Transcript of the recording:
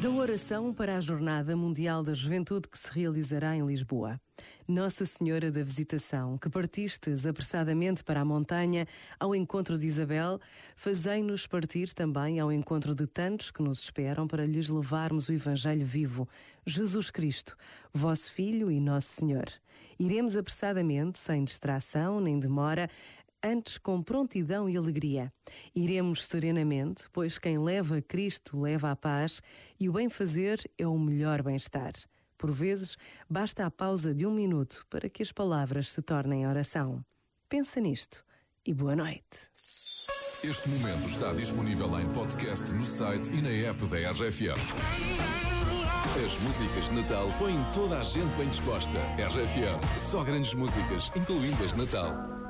Da oração para a Jornada Mundial da Juventude que se realizará em Lisboa. Nossa Senhora da Visitação, que partistes apressadamente para a montanha ao encontro de Isabel, fazei-nos partir também ao encontro de tantos que nos esperam para lhes levarmos o Evangelho vivo, Jesus Cristo, vosso Filho e nosso Senhor. Iremos apressadamente, sem distração nem demora, antes com prontidão e alegria. Iremos serenamente, pois quem leva Cristo leva a paz e o bem-fazer é o melhor bem-estar. Por vezes, basta a pausa de um minuto para que as palavras se tornem oração. Pensa nisto e boa noite. Este momento está disponível em podcast no site e na app da RFM. As músicas de Natal põem toda a gente bem disposta. RFM, só grandes músicas, incluindo as de Natal.